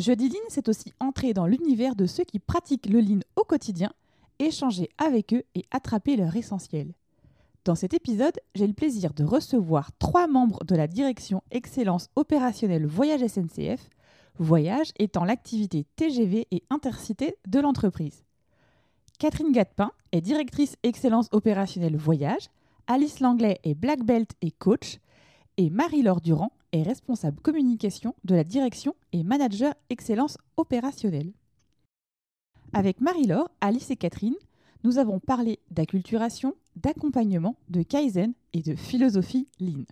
Jeudi Lean, c'est aussi entrer dans l'univers de ceux qui pratiquent le lean au quotidien, échanger avec eux et attraper leur essentiel. Dans cet épisode, j'ai le plaisir de recevoir trois membres de la direction Excellence opérationnelle Voyage SNCF, Voyage étant l'activité TGV et intercité de l'entreprise. Catherine Gatepin est directrice Excellence opérationnelle Voyage, Alice Langlais est Black Belt et coach, et Marie-Laure Durand est responsable communication de la direction et manager excellence opérationnelle. Avec Marie-Laure, Alice et Catherine, nous avons parlé d'acculturation, d'accompagnement, de Kaizen et de philosophie Lean.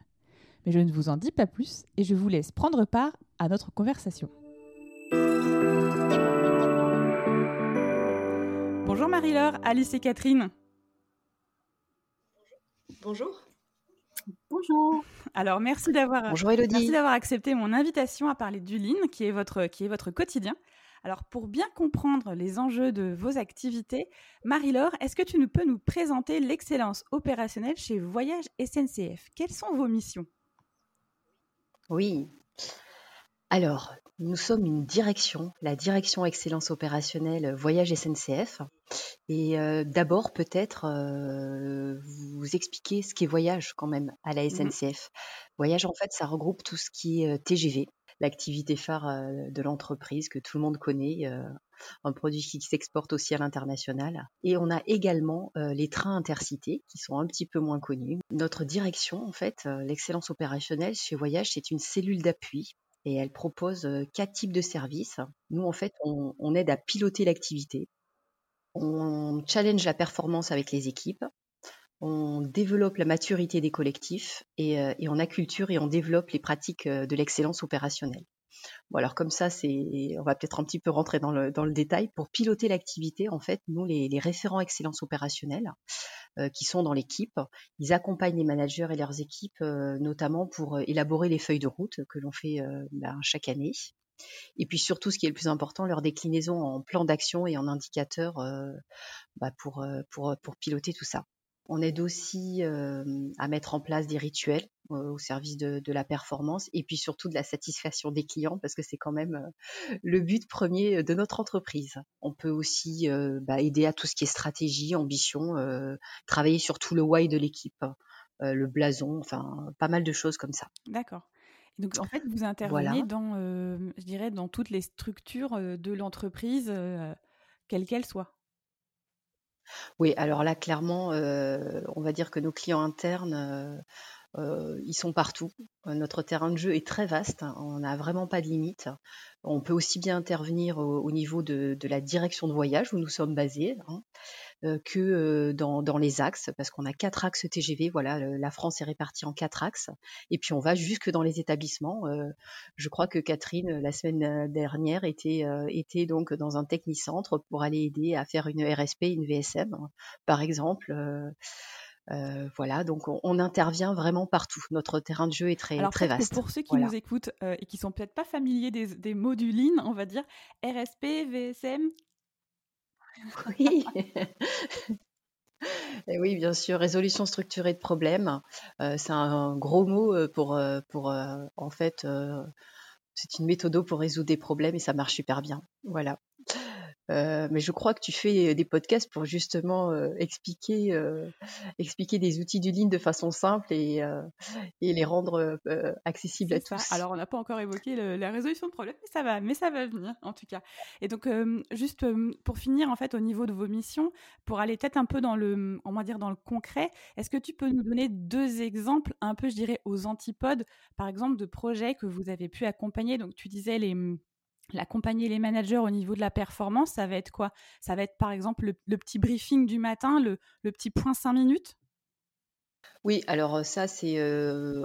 Mais je ne vous en dis pas plus et je vous laisse prendre part à notre conversation. Bonjour Marie-Laure, Alice et Catherine. Bonjour. Bonjour. Alors, merci d'avoir d'avoir accepté mon invitation à parler du Lean, qui est votre, qui est votre quotidien. Alors, pour bien comprendre les enjeux de vos activités, Marie-Laure, est-ce que tu nous peux nous présenter l'excellence opérationnelle chez Voyage SNCF Quelles sont vos missions? Oui. Alors, nous sommes une direction, la direction excellence opérationnelle Voyage SNCF. Et euh, d'abord, peut-être euh, vous expliquer ce qu'est voyage quand même à la mmh SNCF. Voyage, en fait, ça regroupe tout ce qui est euh, TGV, l'activité phare de l'entreprise que tout le monde connaît, un produit qui s'exporte aussi à l'international. Et on a également les trains intercités qui sont un petit peu moins connus. Notre direction, en fait, l'excellence opérationnelle chez Voyage, c'est une cellule d'appui et elle propose quatre types de services. Nous, en fait, on, aide à piloter l'activité, on challenge la performance avec les équipes, on développe la maturité des collectifs et, on acculture et on développe les pratiques de l'excellence opérationnelle. Comme ça, on va peut-être un petit peu rentrer dans le, détail. Pour piloter l'activité, en fait, nous, les, référents excellence opérationnelle, euh, qui sont dans l'équipe. Ils accompagnent les managers et leurs équipes, euh, notamment pour euh, élaborer les feuilles de route que l'on fait ben, chaque année. Et puis surtout, ce qui est le plus important, leur déclinaison en plan d'action et en indicateurs bah, pour, pour, piloter tout ça. On aide aussi à mettre en place des rituels au service de, la performance et puis surtout de la satisfaction des clients parce que c'est quand même le but premier de notre entreprise. On peut aussi bah, aider à tout ce qui est stratégie, ambition, travailler sur tout le why de l'équipe, le blason, enfin pas mal de choses comme ça. D'accord. Donc en fait, vous intervenez dans, je dirais, dans toutes les structures de l'entreprise, quelle qu'elle soit. Oui, alors là, clairement, on va dire que nos clients internes, ils sont partout. Notre terrain de jeu est très vaste, hein, on n'a vraiment pas de limite. On peut aussi bien intervenir au niveau de la direction de voyage où nous sommes basés, hein, que dans les axes, parce qu'on a quatre axes TGV. Voilà, la France est répartie en quatre axes et puis on va jusque dans les établissements. je crois que Catherine, la semaine dernière, était était donc dans un technicentre pour aller aider à faire une RSP, une VSM, par exemple. voilà, donc on, intervient vraiment partout. Notre terrain de jeu est très, très vaste. Pour ceux qui nous écoutent et qui sont peut-être pas familiers des, des mots du Lean, on va dire RSP, VSM, oui. Oui, bien sûr, résolution structurée de problèmes. Euh, c'est un gros mot euh, pour, euh, en fait, c'est une méthode pour résoudre des problèmes et ça marche super bien. Voilà. Euh, mais je crois que tu fais des podcasts pour justement euh, expliquer, euh, expliquer des outils du Lean de façon simple et, et les rendre accessibles à tous. Alors, on n'a pas encore évoqué la résolution de problèmes, mais ça va, mais ça va venir en tout cas. Et donc, juste pour finir, en fait, au niveau de vos missions, pour aller peut-être un peu dans le, on va dire dans le concret, est-ce que tu peux nous donner deux exemples, un peu, je dirais, aux antipodes, par exemple, de projets que vous avez pu accompagner? Donc, tu disais les l'accompagner les managers au niveau de la performance, ça va être quoi? Ça va être par exemple le, petit briefing du matin, le, petit point 5 minutes? Oui, alors ça c'est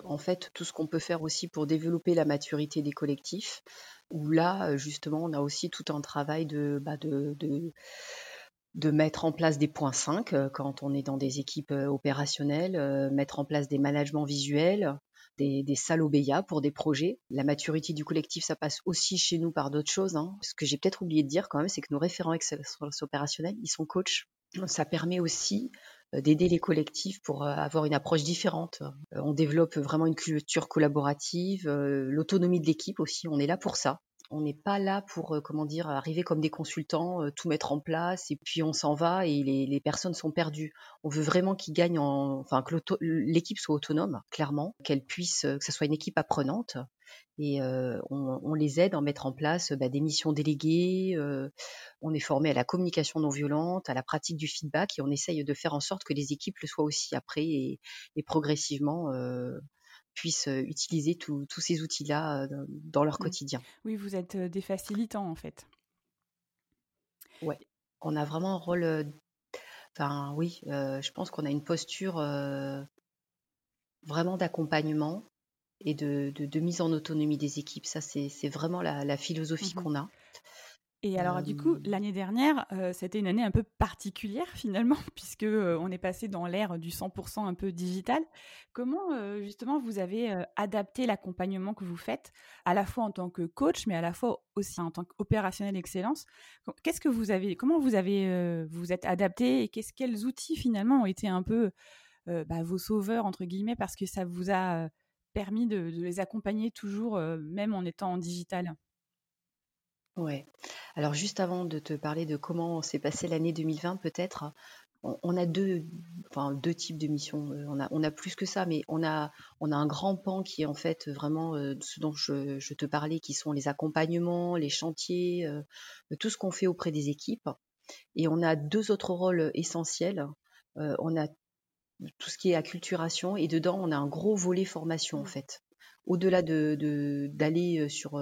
en fait tout ce qu'on peut faire aussi pour développer la maturité des collectifs. où là, justement, on a aussi tout un travail de, bah, mettre en place des points 5 quand on est dans des équipes opérationnelles, mettre en place des managements visuels, des, des pour des projets. La maturité du collectif, ça passe aussi chez nous par d'autres choses. Hein. Ce que j'ai peut-être oublié de dire quand même, c'est que nos référents excellence opérationnels, ils sont coachs. Ça permet aussi euh, d'aider les collectifs pour euh, avoir une approche différente. Euh, on développe vraiment une culture collaborative, l'autonomie de l'équipe aussi, on est là pour ça. On n'est pas là pour, comment dire, arriver comme des consultants, tout mettre en place et puis on s'en va et les, personnes sont perdues. On veut vraiment qu'ils gagnent en, enfin que l'équipe soit autonome, clairement, qu'elle puisse, que ce soit une équipe apprenante et on, les aide à mettre en place bah, des missions déléguées. on est formé à la communication non violente, à la pratique du feedback et on essaye de faire en sorte que les équipes le soient aussi après et, progressivement puissent utiliser tous ces outils-là dans leur mmh. quotidien. Oui, vous êtes des facilitants en fait. Oui, on a vraiment un rôle. Enfin, oui, je pense qu'on a une posture vraiment d'accompagnement et de, de, mise en autonomie des équipes. Ça, c'est vraiment la, philosophie mmh qu'on a. Et alors, du coup, l'année dernière, c'était une année un peu particulière finalement, puisque on est passé dans l'ère du 100% un peu digital. Comment, justement, vous avez adapté l'accompagnement que vous faites, à la fois en tant que coach, mais à la fois aussi en tant qu'opérationnel excellence Qu'est-ce que vous avez, comment vous avez, vous êtes adapté et qu'est-ce, quels outils finalement ont été un peu bah, vos sauveurs entre guillemets, parce que ça vous a permis de, les accompagner toujours, même en étant en digital? Ouais. Alors juste avant de te parler de comment s'est passée l'année 2020, peut-être, on, a deux, enfin deux types de missions. On a, on a plus que ça, mais on a, on a un grand pan qui est en fait vraiment ce dont je, te parlais, qui sont les accompagnements, les chantiers, tout ce qu'on fait auprès des équipes. Et on a deux autres rôles essentiels. on a tout ce qui est acculturation. Et dedans, on a un gros volet formation, en mmh. fait. Au-delà de, d'aller euh, sur,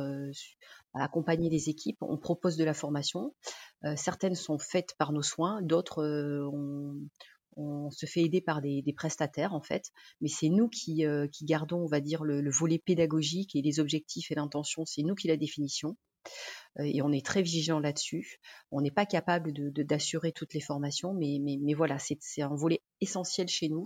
euh, accompagner les équipes, on propose de la formation. Euh, certaines sont faites par nos soins, d'autres on, se fait aider par des, prestataires en fait, mais c'est nous qui, qui, gardons, on va dire, le, le, volet pédagogique et les objectifs et l'intention, c'est nous qui la définition. Euh, et on est très vigilant là-dessus. On n'est pas capable d'assurer toutes les formations, mais, mais, voilà, c'est un volet essentiel chez nous.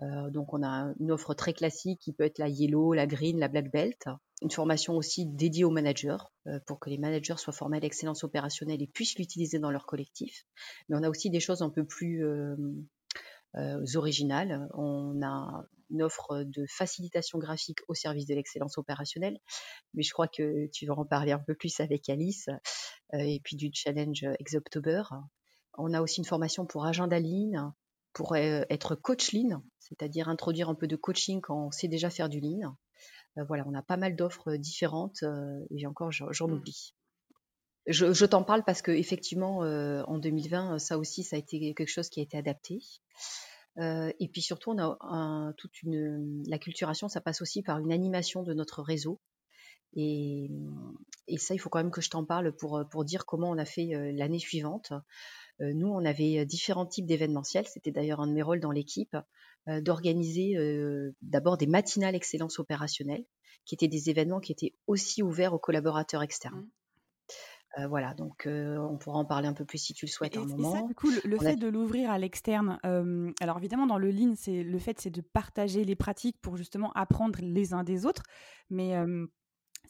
Euh, donc on a une offre très classique qui peut être la yellow, la green, la black belt. Une formation aussi dédiée aux managers euh, pour que les managers soient formés à l'excellence opérationnelle et puissent l'utiliser dans leur collectif. Mais on a aussi des choses un peu plus originales. On a une offre de facilitation graphique au service de l'excellence opérationnelle. Mais je crois que tu vas en parler un peu plus avec Alice euh, et puis du challenge Exoctober. On a aussi une formation pour agenda lean, pour euh, être coach lean, c'est-à-dire introduire un peu de coaching quand on sait déjà faire du lean. Euh, voilà, on a pas mal d'offres différentes et encore j'en mmh. oublie. Je, t'en parle parce que effectivement, en 2020, ça aussi, ça a été quelque chose qui a été adapté. Euh, et puis surtout, on a toute une, la culturation, ça passe aussi par une animation de notre réseau. Et, ça, il faut quand même que je t'en parle pour, pour dire comment on a fait l'année suivante. Euh, nous, on avait différents types d'événementiels. C'était d'ailleurs un de mes rôles dans l'équipe, d'organiser d'abord des matinales excellence opérationnelle, qui étaient des événements qui étaient aussi ouverts aux collaborateurs externes. Mmh. Euh, voilà, donc euh, on pourra en parler un peu plus si tu le souhaites un moment. Ça, du coup, le, fait de l'ouvrir à l'externe, euh, alors évidemment dans le Lean, c'est le fait c'est de partager les pratiques pour justement apprendre les uns des autres, mais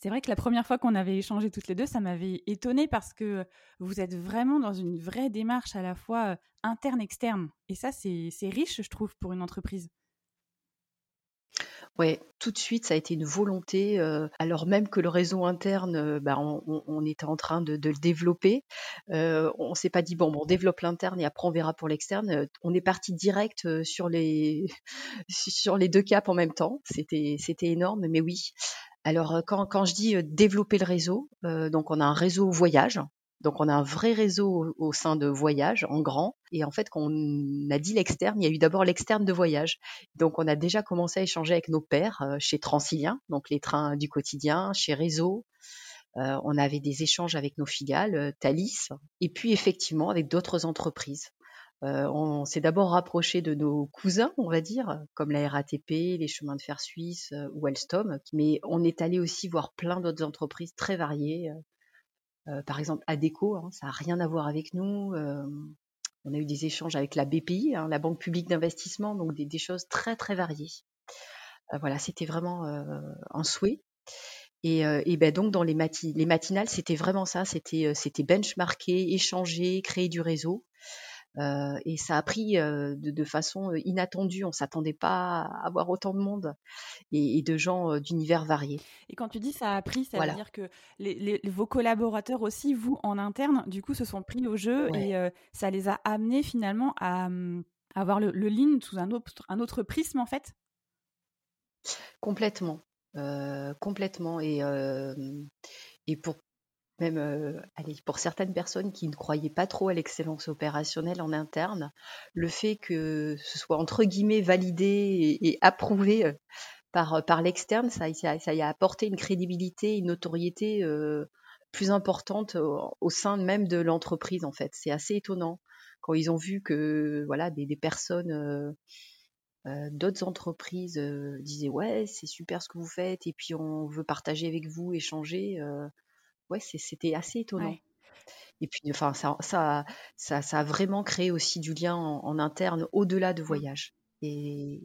c'est vrai que la première fois qu'on avait échangé toutes les deux, ça m'avait étonnée parce que vous êtes vraiment dans une vraie démarche à la fois interne-externe. Et ça, c'est riche, je trouve, pour une entreprise. Ouais, tout de suite, ça a été une volonté, euh, alors même que le réseau interne, euh, bah, on, était en train de, le développer. Euh, on s'est pas dit bon, bon, on développe l'interne et après on verra pour l'externe. On est parti direct sur les sur les deux caps en même temps. C'était énorme, mais oui. Alors quand, quand je dis développer le réseau, donc on a un réseau voyage donc on a un vrai réseau au, sein de Voyage en grand. Et en fait, quand on a dit l'externe, il y a eu d'abord l'externe de Voyage. Donc on a déjà commencé à échanger avec nos pairs euh, chez Transilien, donc les trains du quotidien, chez Réseau. Euh, on avait des échanges avec nos filiales, euh, Thalys, et puis effectivement avec d'autres entreprises. On s'est d'abord rapproché de nos cousins, on va dire, comme la RATP, les chemins de fer suisses ou Alstom, mais on est allé aussi voir plein d'autres entreprises très variées. par exemple, ADECO, hein, ça n'a rien à voir avec nous. on a eu des échanges avec la BPI, hein, la Banque publique d'investissement, donc des, choses très très variées. voilà, c'était vraiment un souhait. Et, ben donc dans les, les matinales, c'était vraiment ça, c'était benchmarker, échanger, créer du réseau. Et ça a pris de, façon inattendue. On s'attendait pas à avoir autant de monde et, de gens d'univers variés. Et quand tu dis ça a pris, ça veut dire que les, vos collaborateurs aussi, vous en interne, du coup, se sont pris au jeu et ça les a amenés finalement à, mmh, avoir le, le lean sous un autre, un autre prisme en fait? Complètement. Euh, complètement et et pour même, allez, pour certaines personnes qui ne croyaient pas trop à l'excellence opérationnelle en interne, le fait que ce soit entre guillemets «validé» et approuvé, par, par l'externe, ça y a apporté une crédibilité, une notoriété, plus importante au sein même de l'entreprise, en fait. C'est assez étonnant quand ils ont vu que, voilà, des personnes, euh, d'autres entreprises euh, disaient ouais c'est super ce que vous faites et puis on veut partager avec vous, échanger. Euh, ouais c'était assez étonnant. Et puis enfin ça, ça, ça, a vraiment créé aussi du lien en, interne au-delà de mmh. voyage. Et,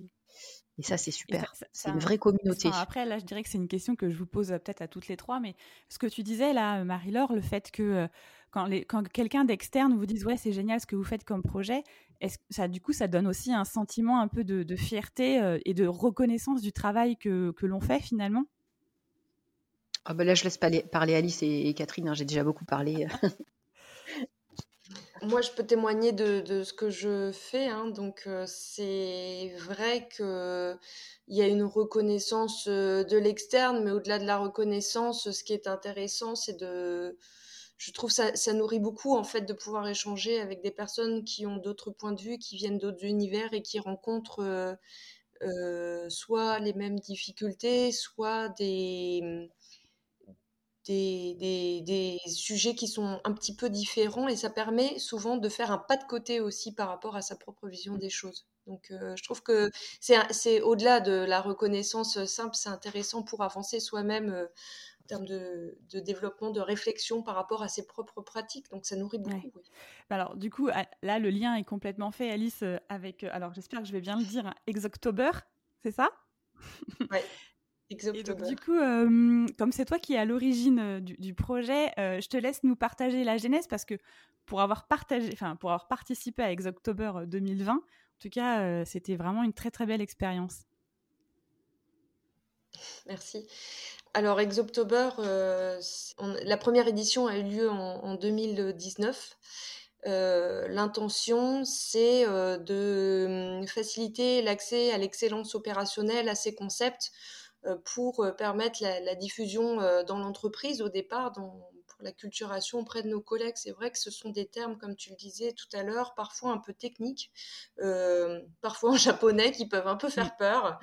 et ça, c'est super. C'est une vraie communauté. après, là, je dirais que c'est une question que je vous pose peut-être à toutes les trois, mais ce que tu disais là, Marie-Laure, le fait que quand, quand quelqu'un d'externe vous dise ouais, c'est génial ce que vous faites comme projet, est-ce ça, du coup, ça donne aussi un sentiment un peu de, fierté euh, et de reconnaissance du travail que, que l'on fait finalement? Ah ben Là, je laisse parler, Alice et, Catherine. Hein, j'ai déjà beaucoup parlé. Moi, je peux témoigner de, de, ce que je fais. Hein, donc, euh, c'est vrai qu'il y a une reconnaissance euh, de l'externe, mais au-delà de la reconnaissance, ce qui est intéressant, c'est de je trouve ça, ça nourrit beaucoup en fait de pouvoir échanger avec des personnes qui ont d'autres points de vue, qui viennent d'autres univers et qui rencontrent euh, soit les mêmes difficultés, soit des, des, des, des, sujets qui sont un petit peu différents et ça permet souvent de faire un pas de côté aussi par rapport à sa propre vision des choses. Donc euh, je trouve que c'est au-delà de la reconnaissance simple, c'est intéressant pour avancer soi-même en termes de, développement, de réflexion par rapport à ses propres pratiques. Donc ça nourrit beaucoup. Bah alors du coup, là, le lien est complètement fait, Alice, avec, alors j'espère que je vais bien le dire, Exoctober, c'est ça? Et donc, du coup, euh, comme c'est toi qui es à l'origine du, projet, je te laisse nous partager la genèse parce que pour avoir partagé, enfin pour avoir participé à Exoctober 2020, en tout cas, c'était vraiment une très très belle expérience. Merci. Alors, Exoptober, euh, la première édition a eu lieu en, 2019. Euh, l'intention, c'est euh, de hum, faciliter l'accès à l'excellence opérationnelle, à ces concepts, pour permettre la, diffusion dans l'entreprise au départ, dans, la culturation auprès de nos collègues. C'est vrai que ce sont des termes, comme tu le disais tout à l'heure, parfois un peu techniques, euh, parfois en japonais, qui peuvent un peu faire peur.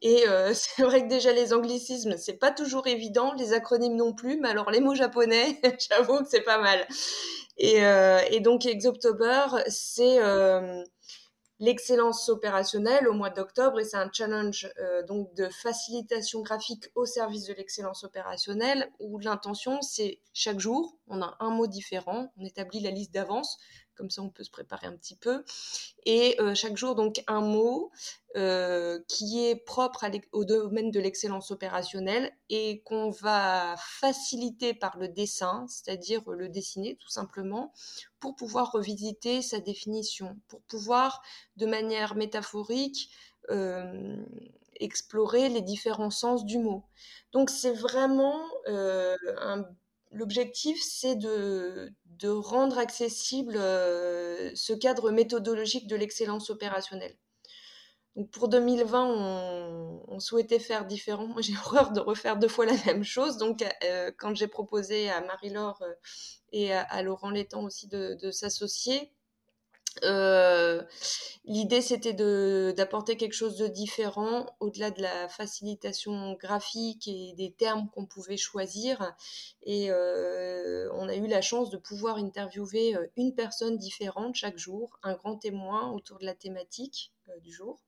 Et euh, c'est vrai que déjà les anglicismes, c'est pas toujours évident, les acronymes non plus, mais alors les mots japonais, j'avoue que c'est pas mal. Euh, et donc Exoptober, c'est l'excellence opérationnelle au mois d'octobre et c'est un challenge euh, donc de facilitation graphique au service de l'excellence opérationnelle où l'intention c'est chaque jour on a un mot différent, on établit la liste d'avance comme ça on peut se préparer un petit peu. Et euh, chaque jour, donc un mot euh, qui est propre au domaine de l'excellence opérationnelle et qu'on va faciliter par le dessin, c'est-à-dire le dessiner tout simplement, pour pouvoir revisiter sa définition, pour pouvoir de manière métaphorique euh, explorer les différents sens du mot. Donc c'est vraiment l'objectif, c'est de, de rendre accessible euh, ce cadre méthodologique de l'excellence opérationnelle. Donc pour 2020, on, souhaitait faire différent. Moi, j'ai horreur de refaire deux fois la même chose. Donc, euh, quand j'ai proposé à Marie-Laure euh, et à, Laurent Létang aussi de, s'associer, Euh, l'idée, c'était d'apporter quelque chose de différent au-delà de la facilitation graphique et des termes qu'on pouvait choisir. Et euh, on a eu la chance de pouvoir interviewer euh, une personne différente chaque jour, un grand témoin autour de la thématique du jour.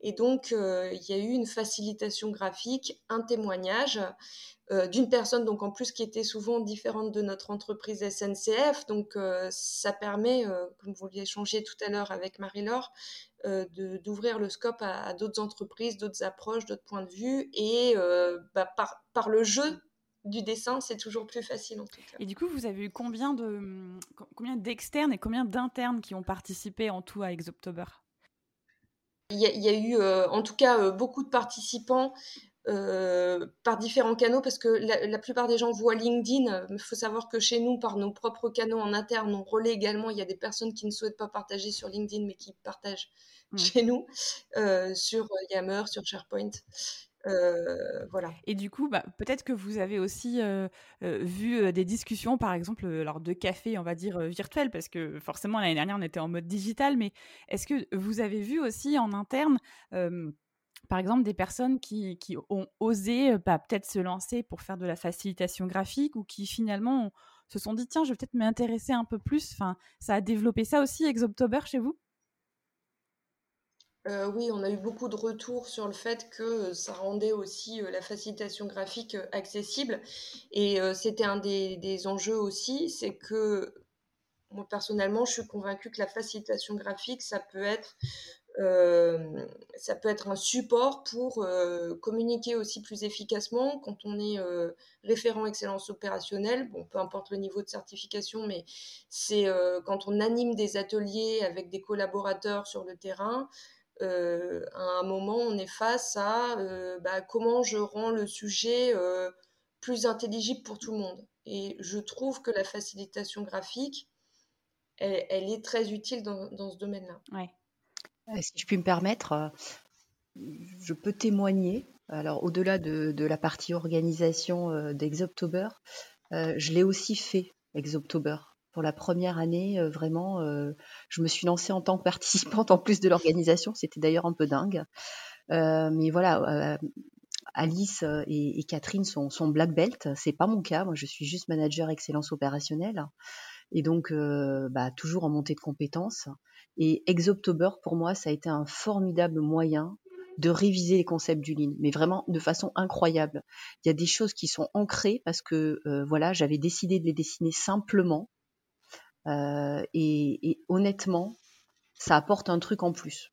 Et donc, il y a eu une facilitation graphique, un témoignage euh, d'une personne donc en plus qui était souvent différente de notre entreprise SNCF. Donc euh, ça permet, euh, comme vous l'échangez tout à l'heure avec Marie-Laure, d'ouvrir le scope à, d'autres entreprises, d'autres approches, d'autres points de vue. Et bah, par, par le jeu du dessin, c'est toujours plus facile en tout cas. Et du coup, vous avez eu combien de combien d'externes et combien d'internes qui ont participé en tout à Exoptober? Il y, a, il y, a, eu en tout cas beaucoup de participants euh, par différents canaux parce que la, plupart des gens voient LinkedIn. Il faut savoir que chez nous, par nos propres canaux en interne, on relaie également. Il y a des personnes qui ne souhaitent pas partager sur LinkedIn mais qui partagent mmh. chez nous euh, sur Yammer, sur SharePoint. Euh, voilà. Et du coup, bah, peut-être que vous avez aussi vu des discussions, par exemple, lors de café, on va dire virtuel, parce que forcément l'année dernière on était en mode digital, mais est-ce que vous avez vu aussi en interne par exemple, des personnes qui, ont osé bah, peut-être se lancer pour faire de la facilitation graphique ou qui finalement se sont dit tiens, je vais peut-être m'intéresser un peu plus. Enfin, ça a développé ça aussi, Exoptober, chez vous? Euh, oui, on a eu beaucoup de retours sur le fait que ça rendait aussi la facilitation graphique accessible. Et c'était un des, enjeux aussi, c'est que moi personnellement, je suis convaincue que la facilitation graphique, ça peut être euh, ça peut être un support pour euh, communiquer aussi plus efficacement quand on est euh, référent excellence opérationnelle. Bon, peu importe le niveau de certification, mais c'est quand on anime des ateliers avec des collaborateurs sur le terrain. à un moment, on est face à bah, comment je rends le sujet plus intelligible pour tout le monde. Et je trouve que la facilitation graphique, elle, est très utile dans, ce domaine-là. Ouais. Euh, si je puis me permettre, euh, je peux témoigner. Alors, au-delà de, la partie organisation euh, d'Exoptober, je l'ai aussi fait, Exoptober. Pour la première année, vraiment, je me suis lancée en tant que participante en plus de l'organisation. C'était d'ailleurs un peu dingue. mais voilà, Alice et, Catherine sont, black belt. C'est pas mon cas. Moi, je suis juste manager excellence opérationnelle et donc bah, toujours en montée de compétences. Et Exoptober, pour moi, ça a été un formidable moyen de réviser les concepts du Lean, mais vraiment de façon incroyable. Il y a des choses qui sont ancrées parce que euh, voilà, j'avais décidé de les dessiner simplement euh, et, honnêtement, ça apporte un truc en plus.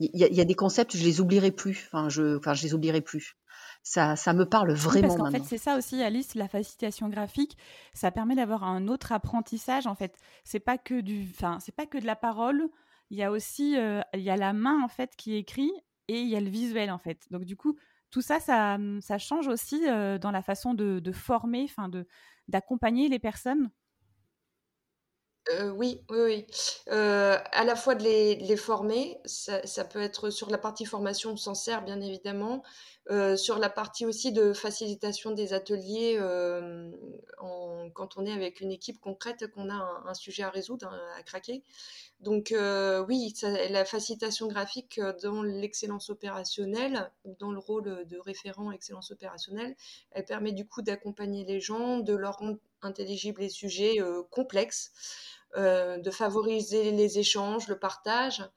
Il y, y, a des concepts, je les oublierai plus. Enfin, je, enfin, je les oublierai plus ça, ça me parle vraiment parce qu'en fait, c'est ça aussi, Alice, la facilitation graphique, ça permet d'avoir un autre apprentissage. En fait, c'est pas que du, enfin, c'est pas que de la parole. Il y a aussi, euh, il y a la main en fait qui écrit et il y a le visuel en fait. Donc du coup, tout ça, ça, ça change aussi euh, dans la façon de, de former, enfin, de d'accompagner les personnes euh, oui, oui. Euh, à la fois de les, former, ça, peut être sur la partie formation, on s'en sert bien évidemment. Euh, sur la partie aussi de facilitation des ateliers, quand on est avec une équipe concrète, qu'on a un, sujet à résoudre, à craquer. Donc oui, la facilitation graphique dans l'excellence opérationnelle dans le rôle de référent excellence opérationnelle, elle permet du coup d'accompagner les gens, de leur rendre intelligibles les sujets complexes. Euh, de favoriser les échanges, le partage,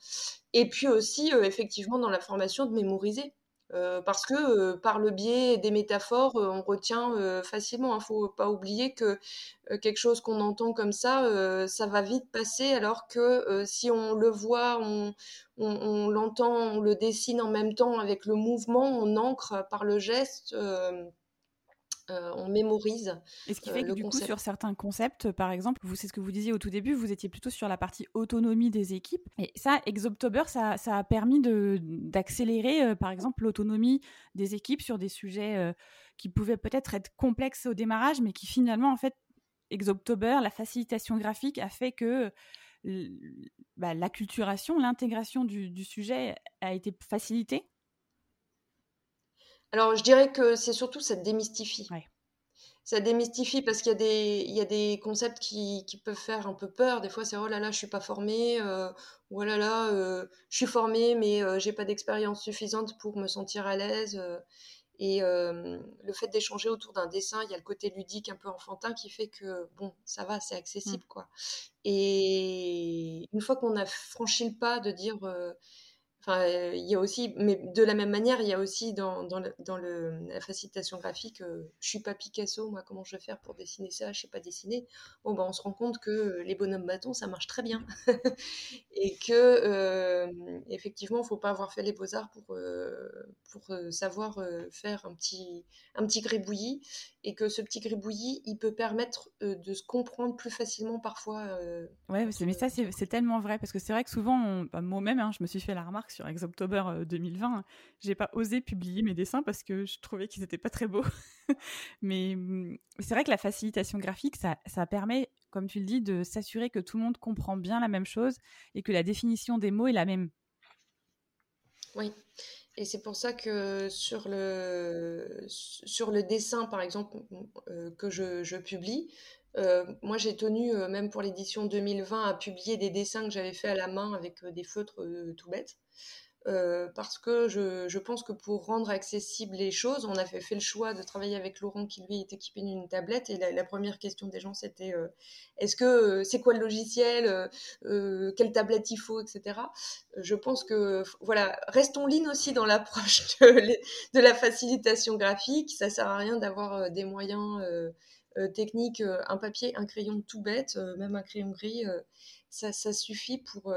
et puis aussi, euh, effectivement, dans la formation, de mémoriser. Euh, parce que par le biais des métaphores, on retient facilement. Il ne faut pas oublier que quelque chose qu'on entend comme ça, ça va vite passer, alors que si on le voit, on, on l'entend, on le dessine en même temps avec le mouvement, on ancre par le geste euh, on mémorise. Et ce qui fait euh, que du coup, sur certains concepts, par exemple, vous, c'est ce que vous disiez au tout début, vous étiez plutôt sur la partie autonomie des équipes. Et ça, Exoptober, ça, ça a permis d'accélérer, euh, par exemple, l'autonomie des équipes sur des sujets qui pouvaient peut-être être complexes au démarrage, mais qui finalement, en fait, Exoptober, la facilitation graphique a fait que bah, l'acculturation, l'intégration du, du sujet a été facilitée alors, je dirais que c'est surtout ça démystifie. ça démystifie parce qu'il y a des, il y a des concepts qui, qui, peuvent faire un peu peur. Des fois, c'est oh là là, je suis pas formée, euh, ou oh là là, euh, je suis formée, mais euh, j'ai pas d'expérience suffisante pour me sentir à l'aise. Euh. et le fait d'échanger autour d'un dessin, il y a le côté ludique un peu enfantin qui fait que bon, ça va, c'est accessible, mmh. quoi. Et une fois qu'on a franchi le pas de dire Enfin, il y a aussi, mais de la même manière, il y a aussi dans, dans, le, dans le, la facilitation graphique, euh, je suis pas Picasso, moi, comment je vais faire pour dessiner ça? Je sais pas dessiner. Bon, ben, on se rend compte que les bonhommes bâtons, ça marche très bien. et que, euh, effectivement, faut pas avoir fait les beaux-arts pour, euh, pour euh, savoir euh, faire un petit, un petit gribouillis. Et que ce petit gribouillis, il peut permettre de se comprendre plus facilement parfois. ouais, mais ça, c'est tellement vrai. Parce que c'est vrai que souvent, bah, moi-même, hein, je me suis fait la remarque sur Exoctober 2020, euh, j'ai pas osé publier mes dessins parce que je trouvais qu'ils étaient pas très beaux. Mais mmh, c'est vrai que la facilitation graphique, ça, ça permet, comme tu le dis, de s'assurer que tout le monde comprend bien la même chose et que la définition des mots est la même. Oui. Et c'est pour ça que sur le, sur le dessin, par exemple, euh, que je, je publie, euh, moi, j'ai tenu, euh, même pour l'édition 2020, à publier des dessins que j'avais fait à la main avec euh, des feutres tout bêtes. parce que je, pense que pour rendre accessibles les choses, on a fait, le choix de travailler avec Laurent qui lui est équipé d'une tablette et la, première question des gens c'était est-ce que c'est quoi le logiciel, quelle tablette il faut, etc. Je pense que voilà, restons lignes aussi dans l'approche de, de, la facilitation graphique. Ça sert à rien d'avoir des moyens technique, euh, un papier, un crayon tout bête, euh, même un crayon gris, ça, suffit pour,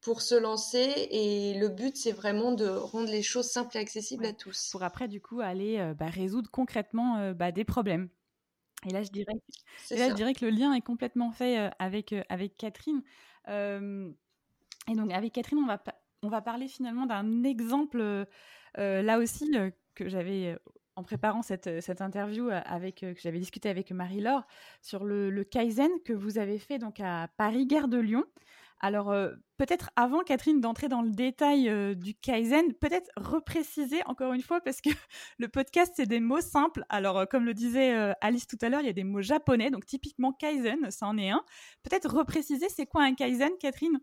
pour se lancer. Et le but, c'est vraiment de rendre les choses simples et accessibles à tous. Pour après, du coup, aller bah, résoudre concrètement bah, des problèmes. Et là, je dirais, là, je dirais que le lien est complètement fait avec, avec Catherine. et donc, avec Catherine, on va, on va parler finalement d'un exemple, là aussi, que j'avais en préparant cette, euh, interview euh, avec, euh, que j'avais discuté avec Marie-Laure sur le, le, Kaizen que vous avez fait donc à Paris Gare de Lyon. Alors peut-être avant Catherine d'entrer dans le détail du Kaizen, peut-être repréciser encore une fois parce que le podcast c'est des mots simples. Alors comme le disait Alice tout à l'heure, il y a des mots japonais, donc typiquement Kaizen, ça en est un. Peut-être repréciser c'est quoi un Kaizen, Catherine?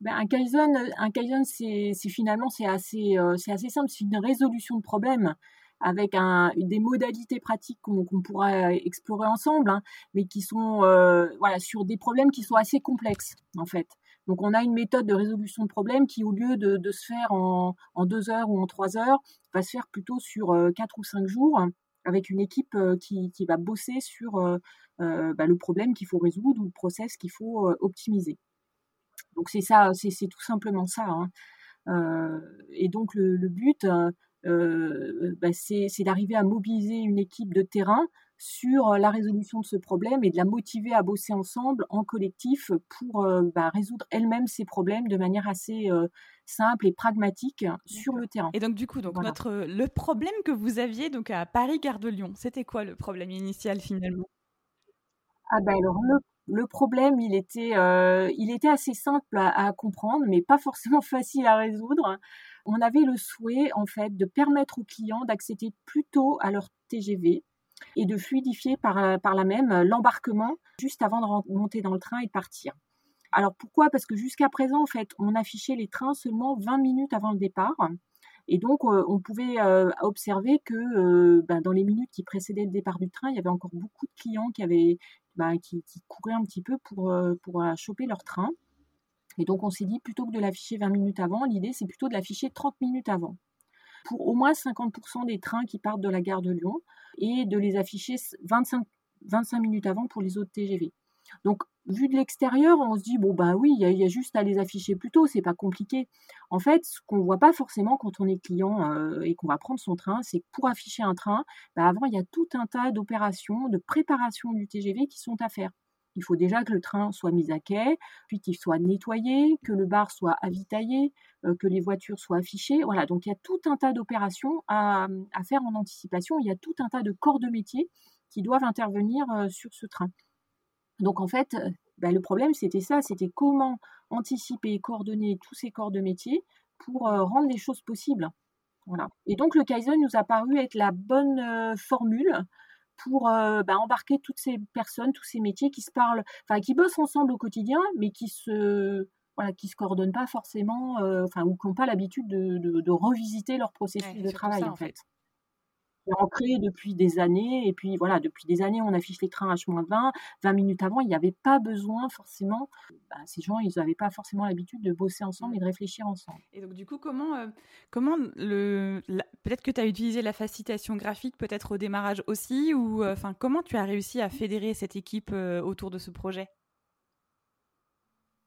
Ben, un Kaizen, un Kaizen c'est finalement c'est assez, euh, assez simple, c'est une résolution de problème avec des modalités pratiques qu'on pourra explorer ensemble, hein, mais qui sont euh, sur des problèmes qui sont assez complexes en fait. Donc on a une méthode de résolution de problème qui au lieu de, se faire en, deux heures ou en trois heures, va se faire plutôt sur euh, quatre ou cinq jours avec une équipe qui, qui va bosser sur bah, le problème qu'il faut résoudre ou le process qu'il faut optimiser. Donc c'est ça, c'est tout simplement ça. Hein. Euh, et donc le, but, euh, euh, bah, c'est d'arriver à mobiliser une équipe de terrain sur la résolution de ce problème et de la motiver à bosser ensemble en collectif pour bah, résoudre elle-même ces problèmes de manière assez simple et pragmatique sur le terrain. Et donc du coup, donc notre le problème que vous aviez donc à Paris Gare de Lyon, c'était quoi le problème initial finalement? Ah ben alors le le problème, il était, euh, il était assez simple à, comprendre, mais pas forcément facile à résoudre. On avait le souhait, en fait, de permettre aux clients d'accéder plus tôt à leur TGV et de fluidifier par, la même l'embarquement juste avant de monter dans le train et de partir. Alors pourquoi? Parce que jusqu'à présent, on affichait les trains seulement 20 minutes avant le départ. Et donc, euh, on pouvait euh, observer que ben, dans les minutes qui précédaient le départ du train, il y avait encore beaucoup de clients qui avaient bah, qui, couraient un petit peu pour, euh, pour euh, choper leur train. Et donc on s'est dit, plutôt que de l'afficher 20 minutes avant, l'idée c'est plutôt de l'afficher 30 minutes avant. Pour au moins 50% des trains qui partent de la gare de Lyon et de les afficher 25, 25 minutes avant pour les autres TGV. Donc, vu de l'extérieur, on se dit bon bah oui, il y, a juste à les afficher plus tôt, c'est pas compliqué. En fait, ce qu'on voit pas forcément quand on est client euh, et qu'on va prendre son train, c'est que pour afficher un train, bah, avant il y a tout un tas d'opérations de préparation du TGV qui sont à faire. Il faut déjà que le train soit mis à quai, puis qu'il soit nettoyé, que le bar soit avitaillé, euh, que les voitures soient affichées. Voilà, donc il y a tout un tas d'opérations à, faire en anticipation. Il y a tout un tas de corps de métier qui doivent intervenir euh, sur ce train. Donc en fait, bah, le problème c'était ça, c'était comment anticiper et coordonner tous ces corps de métier pour euh, rendre les choses possibles. Voilà. Et donc le Kaizen nous a paru être la bonne formule pour bah, embarquer toutes ces personnes, tous ces métiers qui se parlent, enfin qui bossent ensemble au quotidien, mais qui se voilà, qui se coordonnent pas forcément, enfin ou qui n'ont pas l'habitude de, de, revisiter leur processus de travail en fait ancré depuis des années. Et puis voilà, depuis des années, on affiche les trains H-20. 20 minutes avant, il n'y avait pas besoin forcément. Bah, ces gens, ils n'avaient pas forcément l'habitude de bosser ensemble et de réfléchir ensemble. Et donc du coup, comment, euh, comment le, peut-être que tu as utilisé la facilitation graphique peut-être au démarrage aussi, ou euh, enfin comment tu as réussi à fédérer cette équipe euh, autour de ce projet?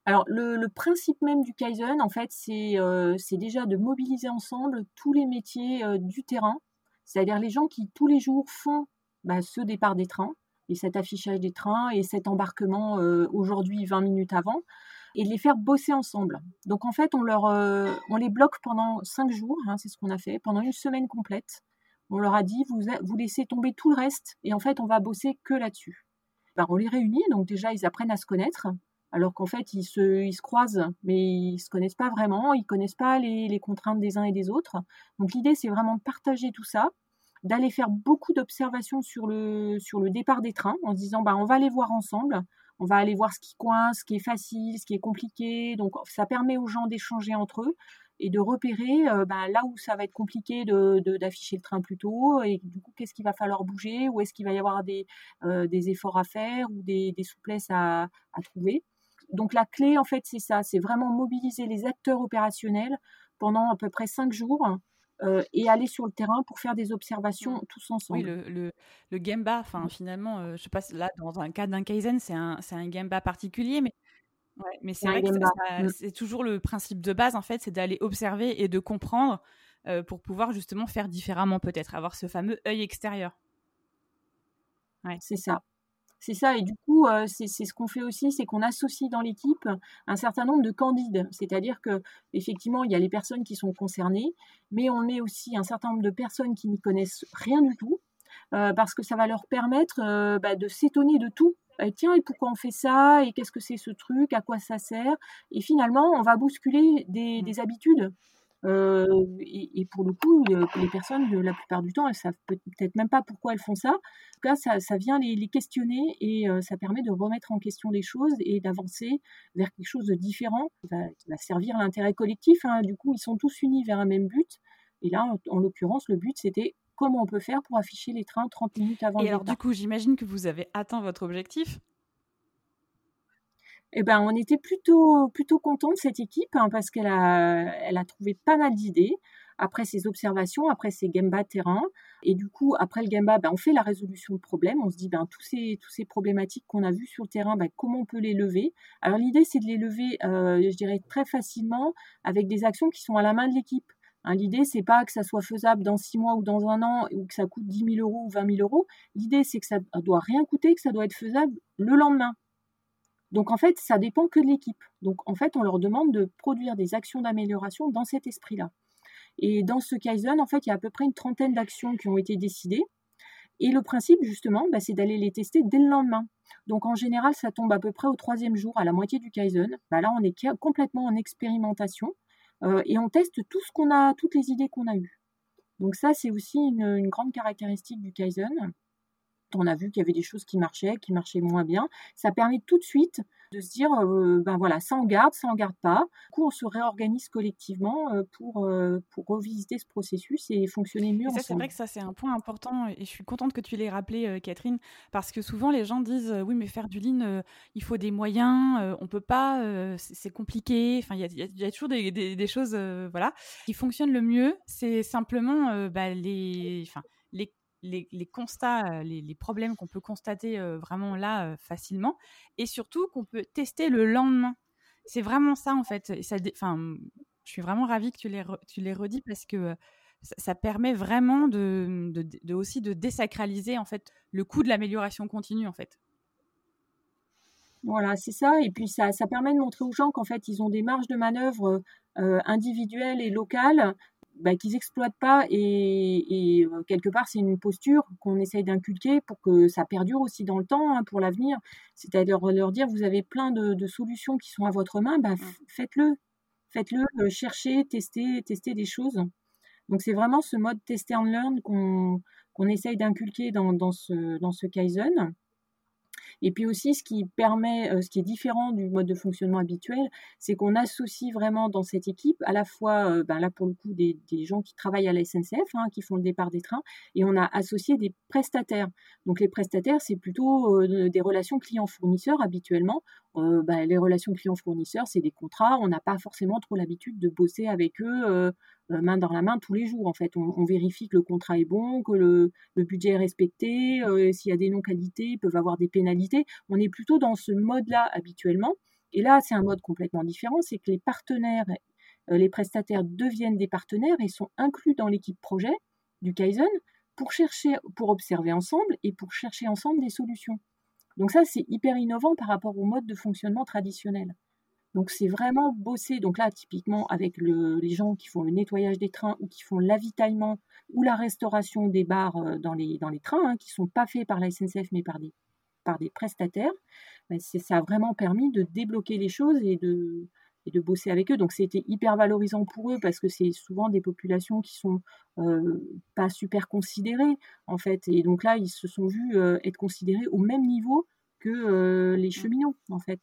Alors, le, principe même du Kaizen, en fait, c'est déjà de mobiliser ensemble tous les métiers du terrain c'est-à-dire les gens qui tous les jours font bah, ce départ des trains et cet affichage des trains et cet embarquement euh, aujourd'hui 20 minutes avant et de les faire bosser ensemble. Donc en fait, on, euh, les bloque pendant 5 jours, hein, c'est ce qu'on a fait, pendant une semaine complète. On leur a dit, vous, vous laissez tomber tout le reste et en fait, on va bosser que là-dessus. Ben, on les réunit, donc déjà, ils apprennent à se connaître, alors qu'en fait, ils se, croisent, mais ils se connaissent pas vraiment, ils connaissent pas les, contraintes des uns et des autres. Donc l'idée, c'est vraiment de partager tout ça, d'aller faire beaucoup d'observations sur le, départ des trains en se disant bah, on va aller voir ensemble, on va aller voir ce qui coince, ce qui est facile, ce qui est compliqué. Donc ça permet aux gens d'échanger entre eux et de repérer euh, bah, là où ça va être compliqué de, d'afficher le train plus tôt et du coup qu'est-ce qu'il va falloir bouger, où est-ce qu'il va y avoir des, euh, efforts à faire ou des, souplesses à trouver. Donc la clé en fait c'est ça, c'est vraiment mobiliser les acteurs opérationnels pendant à peu près cinq jours euh, et aller sur le terrain pour faire des observations mmh. tous ensemble. Oui, le, le, le Gemba, mmh. finalement, euh, je sais pas, là dans un cas d'un Kaizen, c'est un, un Gemba particulier, mais, ouais, mais c'est vrai que mmh. c'est toujours le principe de base en fait, c'est d'aller observer et de comprendre euh, pour pouvoir justement faire différemment peut-être, avoir ce fameux œil extérieur. Ouais. C'est ça. C'est ça, et du coup, euh, c'est ce qu'on fait aussi, c'est qu'on associe dans l'équipe un certain nombre de candides. C'est-à-dire que effectivement, il y a les personnes qui sont concernées, mais on met aussi un certain nombre de personnes qui n'y connaissent rien du tout, euh, parce que ça va leur permettre euh, bah, de s'étonner de tout. tiens, et pourquoi on fait ça? Et qu'est-ce que c'est ce truc? À quoi ça sert? Et finalement, on va bousculer des, des habitudes. Euh, et, pour le coup, les personnes, la plupart du temps, elles savent peut-être même pas pourquoi elles font ça. En tout cas, ça, ça vient les, les, questionner et euh, ça permet de remettre en question les choses et d'avancer vers quelque chose de différent qui va, servir l'intérêt collectif. Hein. Du coup, ils sont tous unis vers un même but. Et là, en, en l'occurrence, le but, c'était comment on peut faire pour afficher les trains 30 minutes avant et alors, du coup, j'imagine que vous avez atteint votre objectif eh ben, on était plutôt plutôt content de cette équipe hein, parce qu'elle a trouvé pas mal d'idées après ses observations, après ses gamba terrain et du coup après le gamba, ben, on fait la résolution de problèmes. On se dit ben tous ces ces problématiques qu'on a vues sur le terrain, ben, comment on peut les lever? Alors l'idée c'est de les lever, euh, je dirais très facilement avec des actions qui sont à la main de l'équipe. Hein, L'idée, c'est pas que ça soit faisable dans six mois ou dans un an ou que ça coûte 10 000 euros ou 20 000 euros. L'idée, c'est que ça doit rien coûter, que ça doit être faisable le lendemain. Donc en fait, ça dépend que de l'équipe. Donc en fait, on leur demande de produire des actions d'amélioration dans cet esprit-là. Et dans ce Kaizen, en fait, il y a à peu près une trentaine d'actions qui ont été décidées. Et le principe, justement, bah, c'est d'aller les tester dès le lendemain. Donc en général, ça tombe à peu près au troisième jour, à la moitié du Kaizen. Bah, là, on est complètement en expérimentation euh, et on teste tout ce qu'on a, toutes les idées qu'on a eues. Donc ça, c'est aussi une grande caractéristique du Kaizen on a vu qu'il y avait des choses qui marchaient, qui marchaient moins bien. Ça permet tout de suite de se dire, euh, ben voilà, ça en garde, ça en garde pas. Du coup, on se réorganise collectivement euh, pour, euh, pour revisiter ce processus et fonctionner mieux ça, C'est vrai que ça, c'est un point important et je suis contente que tu l'aies rappelé, Catherine, parce que souvent les gens disent, oui, mais faire du lean, il faut des moyens, on peut pas, c'est compliqué. Enfin, il y, a, toujours des, choses, voilà, qui fonctionnent le mieux. C'est simplement bah, les, enfin, les les, constats, les, problèmes qu'on peut constater vraiment là facilement, et surtout qu'on peut tester le lendemain. C'est vraiment ça en fait. ça, enfin, je suis vraiment ravie que tu tu l'aies redit parce que ça, permet vraiment de, aussi de désacraliser en fait le coût de l'amélioration continue en fait. Voilà, c'est ça. Et puis ça permet de montrer aux gens qu'en fait, ils ont des marges de manœuvre individuelles et locales bah, qu'ils exploitent pas et, euh, quelque part c'est une posture qu'on essaye d'inculquer pour que ça perdure aussi dans le temps hein, pour l'avenir c'est-à-dire leur dire vous avez plein de, solutions qui sont à votre main bah, mmh. faites-le faites-le euh, cherchez testez testez des choses Donc c'est vraiment ce mode test and learn qu'on qu'on essaye d'inculquer dans, dans, ce, dans ce Kaizen. Et puis aussi, ce qui permet, euh, ce qui est différent du mode de fonctionnement habituel, c'est qu'on associe vraiment dans cette équipe à la fois, euh, ben là pour le coup, des, des, gens qui travaillent à la SNCF, hein, qui font le départ des trains, et on a associé des prestataires. Donc les prestataires, c'est plutôt euh, des relations clients-fournisseurs habituellement. Ben, les relations clients-fournisseurs, c'est des contrats. On n'a pas forcément trop l'habitude de bosser avec eux euh, main dans la main tous les jours. En fait, on, vérifie que le contrat est bon, que le, budget est respecté. Euh, s'il y a des non-qualités, ils peuvent avoir des pénalités. On est plutôt dans ce mode-là habituellement. Et là, c'est un mode complètement différent. C'est que les partenaires, euh, les prestataires deviennent des partenaires et sont inclus dans l'équipe projet du Kaizen pour chercher, pour observer ensemble et pour chercher ensemble des solutions. Donc ça, c'est hyper innovant par rapport au mode de fonctionnement traditionnel. Donc c'est vraiment bosser. Donc là, typiquement, avec les gens qui font le nettoyage des trains ou qui font l'avitaillement ou la restauration des bars euh, dans les, trains, hein, qui ne sont pas faits par la SNCF mais par des, par des prestataires, ben, ça a vraiment permis de débloquer les choses et de, et de bosser avec eux. Donc c'était hyper valorisant pour eux parce que c'est souvent des populations qui sont euh, pas super considérées en fait. Et donc là, ils se sont vus euh, être considérés au même niveau que les mmh. cheminots en fait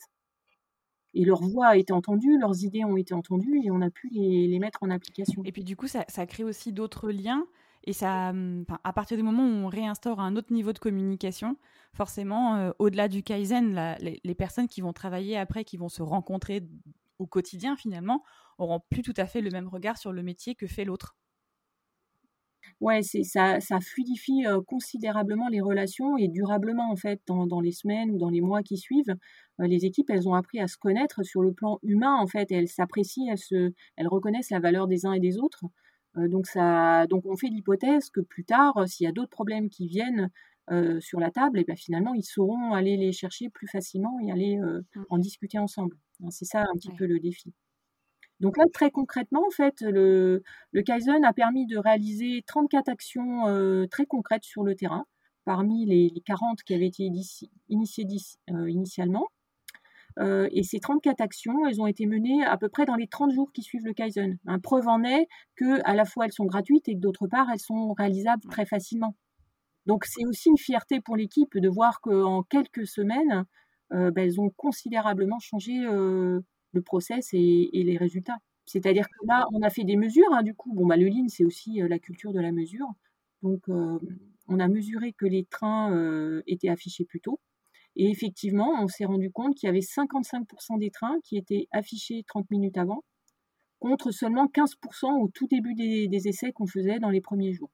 et leur voix a été entendue, leurs idées ont été entendues et on a pu les, mettre en application. Et puis du coup, ça, crée aussi d'autres liens. Et ça, à partir du moment où on réinstaure un autre niveau de communication, forcément, euh, au-delà du Kaizen, les, personnes qui vont travailler après, qui vont se rencontrer au quotidien finalement, auront plus tout à fait le même regard sur le métier que fait l'autre ouais, c'est ça, ça fluidifie considérablement les relations et durablement en fait dans, dans, les semaines ou dans les mois qui suivent. les équipes, elles ont appris à se connaître sur le plan humain en fait. Elles s'apprécient, elles se, elles reconnaissent la valeur des uns et des autres. donc ça, donc on fait l'hypothèse que plus tard, s'il y a d'autres problèmes qui viennent sur la table, et ben finalement ils sauront aller les chercher plus facilement et aller mmh. en discuter ensemble. C'est ça un petit peu le défi. Donc là, très concrètement, en fait, le, le Kaizen a permis de réaliser 34 actions euh, très concrètes sur le terrain, parmi les, 40 qui avaient été initiées euh, initialement. Euh, et ces 34 actions, elles ont été menées à peu près dans les 30 jours qui suivent le Kaizen. Un preuve en est que à la fois elles sont gratuites et que d'autre part elles sont réalisables très facilement. Donc c'est aussi une fierté pour l'équipe de voir qu'en quelques semaines, ben, elles ont considérablement changé le process et, les résultats. C'est-à-dire que là, on a fait des mesures. Hein, du coup, bon, bah, le lean, c'est aussi euh, la culture de la mesure. Donc, euh, on a mesuré que les trains euh, étaient affichés plus tôt. Et effectivement, on s'est rendu compte qu'il y avait 55% des trains qui étaient affichés 30 minutes avant, contre seulement 15% au tout début des, essais qu'on faisait dans les premiers jours.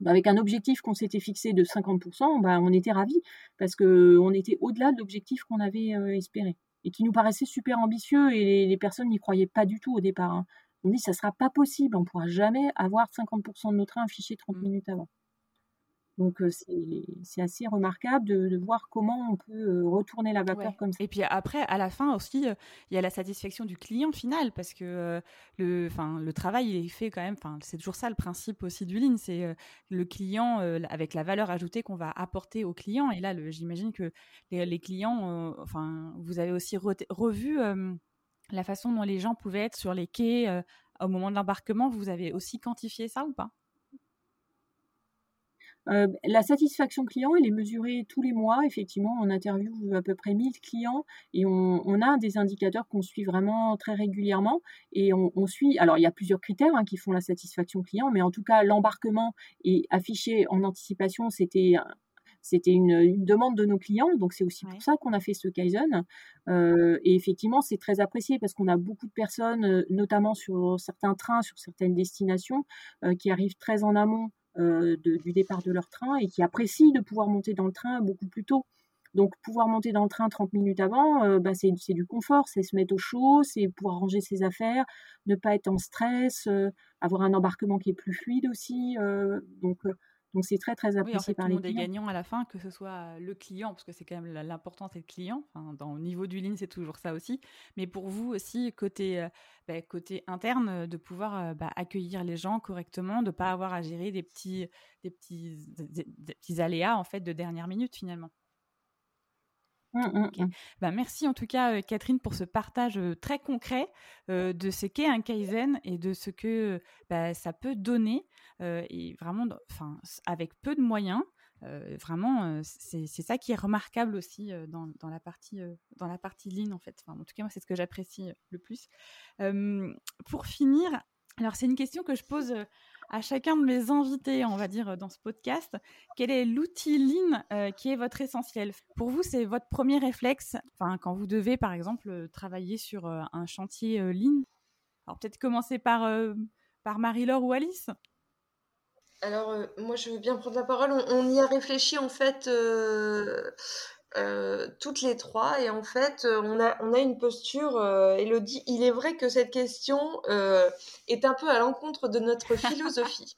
Bah, avec un objectif qu'on s'était fixé de 50%, bah, on était ravis parce qu'on était au-delà de l'objectif qu'on avait espéré et qui nous paraissait super ambitieux et les, personnes n'y croyaient pas du tout au départ. Hein. On dit ça sera pas possible, on pourra jamais avoir 50% de nos trains affichés 30 mmh. minutes avant. Donc c'est assez remarquable de, voir comment on peut retourner la vapeur comme ça. Et puis après, à la fin aussi, il y a la satisfaction du client final parce que le, le travail il est fait quand même. C'est toujours ça le principe aussi du Lean, c'est le client avec la valeur ajoutée qu'on va apporter au client. Et là, j'imagine que les, clients, enfin, vous avez aussi revu la façon dont les gens pouvaient être sur les quais au moment de l'embarquement. Vous avez aussi quantifié ça ou pas? Euh, la satisfaction client, elle est mesurée tous les mois. Effectivement, on interviewe à peu près 1000 clients et on, a des indicateurs qu'on suit vraiment très régulièrement. Et on, suit, alors il y a plusieurs critères hein, qui font la satisfaction client, mais en tout cas, l'embarquement est affiché en anticipation. C'était c'était une, demande de nos clients, donc c'est aussi pour ça qu'on a fait ce Kaizen. Euh, et effectivement, c'est très apprécié parce qu'on a beaucoup de personnes, euh, notamment sur certains trains, sur certaines destinations, qui arrivent très en amont euh, du départ de leur train et qui apprécient de pouvoir monter dans le train beaucoup plus tôt. Donc pouvoir monter dans le train 30 minutes avant, euh, bah, c'est du confort, c'est se mettre au chaud, c'est pouvoir ranger ses affaires, ne pas être en stress, euh, avoir un embarquement qui est plus fluide aussi. donc donc c'est très très apprécié oui, en fait, par tout le monde est gagnant à la fin, que ce soit le client, parce que c'est quand même l'important, c'est le client. Enfin, dans le niveau du ligne, c'est toujours ça aussi. Mais pour vous aussi, côté, euh, bah, côté interne, euh, de pouvoir euh, bah, accueillir les gens correctement, de ne pas avoir à gérer des petits, des petits, des, petits aléas en fait de dernière minute finalement. Mmh, mmh, mmh. Bah, merci en tout cas, Catherine, pour ce partage très concret de ce qu'est un Kaizen et de ce que bah, ça peut donner, et vraiment, enfin, avec peu de moyens. vraiment, c'est ça qui est remarquable aussi dans, dans, la partie, dans la partie Lean, en fait. Enfin, en tout cas, moi, c'est ce que j'apprécie le plus. pour finir, alors c'est une question que je pose à chacun de mes invités, on va dire, dans ce podcast, quel est l'outil Lean euh, qui est votre essentiel? Pour vous, c'est votre premier réflexe enfin, quand vous devez, par exemple, euh, travailler sur euh, un chantier Lean? Alors peut-être commencer par, par Marie-Laure ou Alice. Alors, moi, je veux bien prendre la parole. On, y a réfléchi, en fait, toutes les trois. Et en fait, on, a, on a une posture, Elodie. Il est vrai que cette question est un peu à l'encontre de notre philosophie.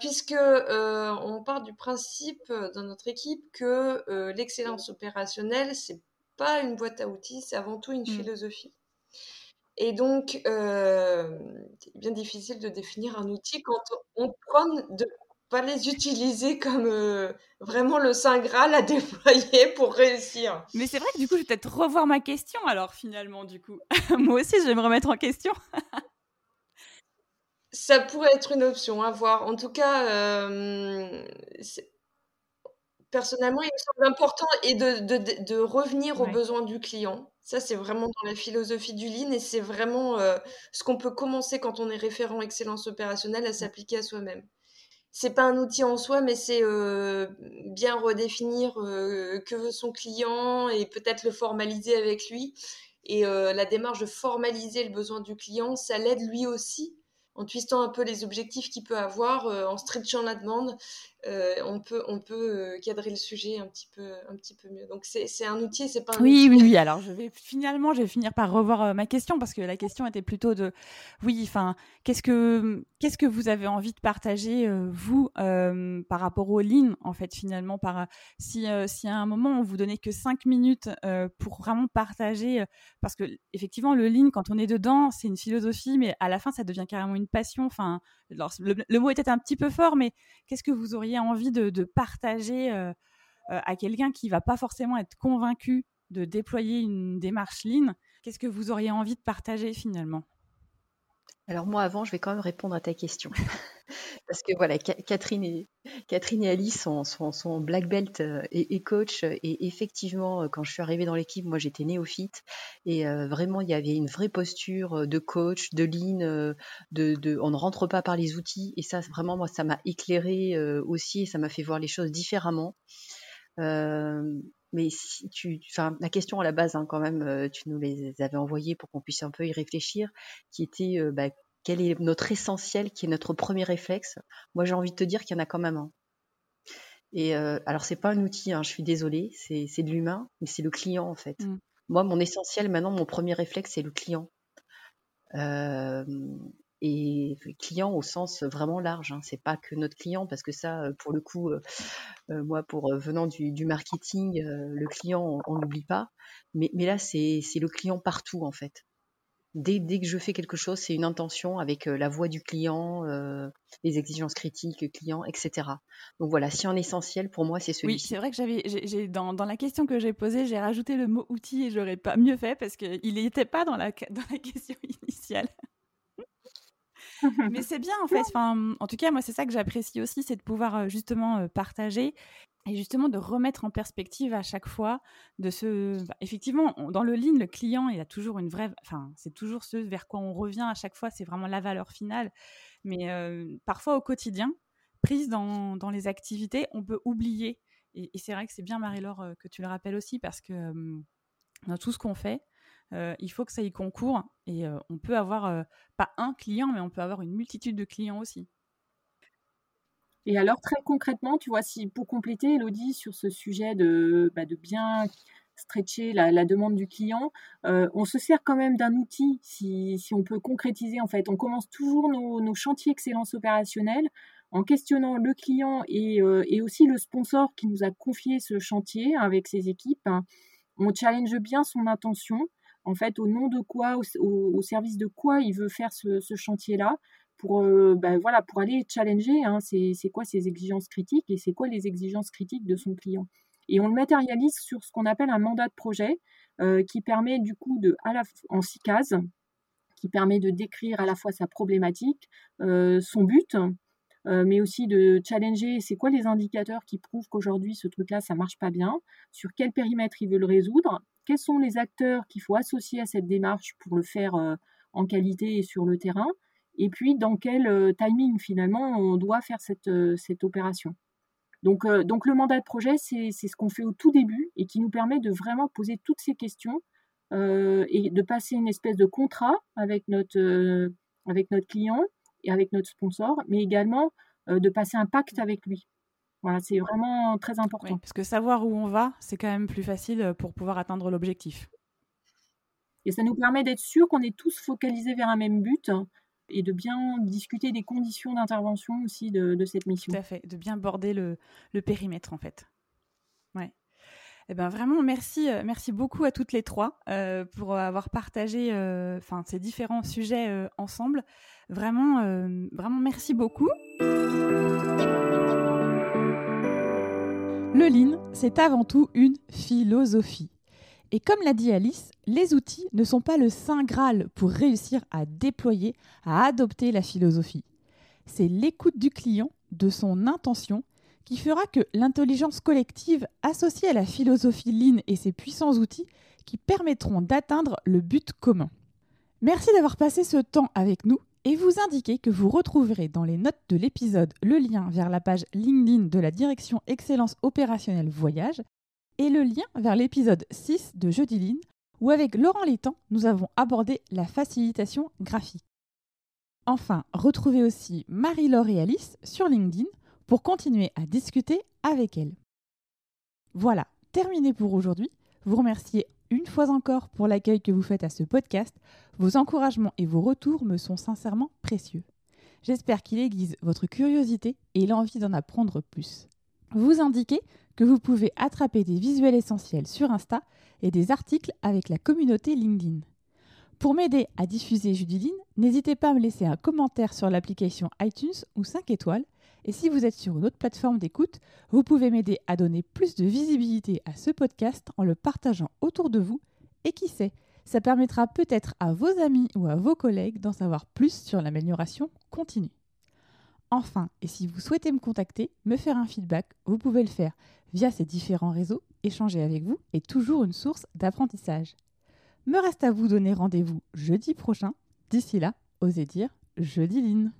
puisque on part du principe dans notre équipe que l'excellence opérationnelle, c'est pas une boîte à outils, c'est avant tout une mmh. philosophie. Et donc, c'est bien difficile de définir un outil quand on prône de pas les utiliser comme vraiment le Saint Graal à déployer pour réussir. Mais c'est vrai que du coup, je vais peut-être revoir ma question alors finalement, du coup. Moi aussi, je vais me remettre en question. Ça pourrait être une option à voir. En tout cas, personnellement, il me semble important et de, de, de revenir aux besoins du client. Ça, c'est vraiment dans la philosophie du Lean et c'est vraiment euh, ce qu'on peut commencer quand on est référent excellence opérationnelle à s'appliquer à soi-même. C'est pas un outil en soi, mais c'est euh, bien redéfinir euh, que veut son client et peut-être le formaliser avec lui. Et la démarche de formaliser le besoin du client, ça l'aide lui aussi en twistant un peu les objectifs qu'il peut avoir, en stretchant la demande euh, on peut, on peut euh, cadrer le sujet un petit peu, un petit peu mieux. Donc c'est un outil, c'est pas un oui, outil. Oui, oui, Alors je vais finalement, je vais finir par revoir euh, ma question parce que la question était plutôt de, oui, enfin, qu'est-ce que, qu'est-ce que vous avez envie de partager vous par rapport au lean en fait finalement par si, si à un moment on vous donnait que cinq minutes pour vraiment partager parce que effectivement le lean quand on est dedans c'est une philosophie mais à la fin ça devient carrément une passion. Enfin, le, mot était un petit peu fort mais qu'est-ce que vous auriez envie de, partager euh, euh, à quelqu'un qui va pas forcément être convaincu de déployer une démarche Lean, qu'est-ce que vous auriez envie de partager finalement? Alors moi avant, je vais quand même répondre à ta question. Parce que voilà, Catherine et, Catherine Alice sont, sont, black belt euh, et, coach. Et effectivement, quand je suis arrivée dans l'équipe, moi j'étais néophyte. Et vraiment, il y avait une vraie posture de coach, de lean, de, on ne rentre pas par les outils. Et ça, vraiment, moi, ça m'a éclairé aussi et ça m'a fait voir les choses différemment. mais tu, enfin, la question à la base, hein, quand même, tu nous les avais envoyées pour qu'on puisse un peu y réfléchir, qui était, bah, quel est notre essentiel, qui est notre premier réflexe Moi, j'ai envie de te dire qu'il y en a quand même un. Et euh, alors, c'est pas un outil, hein, je suis désolée, c'est de l'humain, mais c'est le client en fait. Mmh. Moi, mon essentiel, maintenant, mon premier réflexe, c'est le client. Euh, et client au sens vraiment large. Hein. C'est pas que notre client, parce que ça, pour le coup, euh, moi, pour venant du, du marketing, le client, on n'oublie pas. Mais, mais là, c'est le client partout, en fait dès, que je fais quelque chose, c'est une intention avec euh, la voix du client, euh, les exigences critiques client, etc. Donc voilà, si un essentiel pour moi, c'est celui-ci. Oui, c'est vrai que j'avais, j'ai, dans, dans, la question que j'ai posée, j'ai rajouté le mot outil et j'aurais pas mieux fait parce qu'il n'était pas dans la, dans la question initiale. Mais c'est bien en fait. Enfin, en tout cas, moi, c'est ça que j'apprécie aussi, c'est de pouvoir justement partager et justement de remettre en perspective à chaque fois de ce bah, effectivement dans le lean le client il a toujours une vraie enfin c'est toujours ce vers quoi on revient à chaque fois c'est vraiment la valeur finale mais parfois au quotidien prise dans, dans, les activités on peut oublier et, c'est vrai que c'est bien Marie-Laure que tu le rappelles aussi parce que dans tout ce qu'on fait il faut que ça y concourt et on peut avoir pas un client mais on peut avoir une multitude de clients aussi et alors, très concrètement, tu vois, si pour compléter, Elodie, sur ce sujet de, bah, de bien stretcher la, demande du client, euh, on se sert quand même d'un outil, si, si, on peut concrétiser, en fait. On commence toujours nos, nos chantiers excellence opérationnelle en questionnant le client et, euh, et, aussi le sponsor qui nous a confié ce chantier avec ses équipes. On challenge bien son intention, en fait, au nom de quoi, au, service de quoi il veut faire ce, chantier-là pour, bah, voilà, pour aller challenger, hein, c'est quoi ses exigences critiques et c'est quoi les exigences critiques de son client. Et on le matérialise sur ce qu'on appelle un mandat de projet euh, qui permet du coup de, en six cases, qui permet de décrire à la fois sa problématique, euh, son but, mais aussi de challenger c'est quoi les indicateurs qui prouvent qu'aujourd'hui ce truc-là ça marche pas bien, sur quel périmètre il veut le résoudre, quels sont les acteurs qu'il faut associer à cette démarche pour le faire en qualité et sur le terrain, et puis dans quel timing finalement on doit faire cette, cette opération? Donc, le mandat de projet, c'est ce qu'on fait au tout début et qui nous permet de vraiment poser toutes ces questions euh, et de passer une espèce de contrat avec notre client et avec notre sponsor, mais également de passer un pacte avec lui. Voilà, c'est vraiment très important. parce que savoir où on va, c'est quand même plus facile pour pouvoir atteindre l'objectif. Et ça nous permet d'être sûr qu'on est tous focalisés vers un même but et de bien discuter des conditions d'intervention aussi de, cette mission. Tout à fait, de bien border le, périmètre en fait. Ouais. Eh ben vraiment merci, euh, merci beaucoup à toutes les trois euh, pour avoir partagé euh, ces différents sujets ensemble. Vraiment, vraiment merci beaucoup. Le Lean, c'est avant tout une philosophie. Et comme l'a dit Alice, les outils ne sont pas le saint Graal pour réussir à déployer, à adopter la philosophie. C'est l'écoute du client, de son intention, qui fera que l'intelligence collective associée à la philosophie Lean et ses puissants outils qui permettront d'atteindre le but commun. Merci d'avoir passé ce temps avec nous et vous indiquer que vous retrouverez dans les notes de l'épisode le lien vers la page LinkedIn de la direction Excellence opérationnelle Voyage et le lien vers l'épisode 6 de Jeudi Ligne, où avec Laurent Létang, nous avons abordé la facilitation graphique. Enfin, retrouvez aussi Marie-Laure et Alice sur LinkedIn pour continuer à discuter avec elles. Voilà, terminé pour aujourd'hui. Vous remerciez une fois encore pour l'accueil que vous faites à ce podcast. Vos encouragements et vos retours me sont sincèrement précieux. J'espère qu'il aiguise votre curiosité et l'envie d'en apprendre plus. Vous indiquez que vous pouvez attraper des visuels essentiels sur Insta et des articles avec la communauté LinkedIn. Pour m'aider à diffuser Judiline, n'hésitez pas à me laisser un commentaire sur l'application iTunes ou 5 étoiles. Et si vous êtes sur une autre plateforme d'écoute, vous pouvez m'aider à donner plus de visibilité à ce podcast en le partageant autour de vous. Et qui sait, ça permettra peut-être à vos amis ou à vos collègues d'en savoir plus sur l'amélioration continue. Enfin, et si vous souhaitez me contacter, me faire un feedback, vous pouvez le faire via ces différents réseaux. Échanger avec vous est toujours une source d'apprentissage. Me reste à vous donner rendez-vous jeudi prochain. D'ici là, osez dire jeudi line.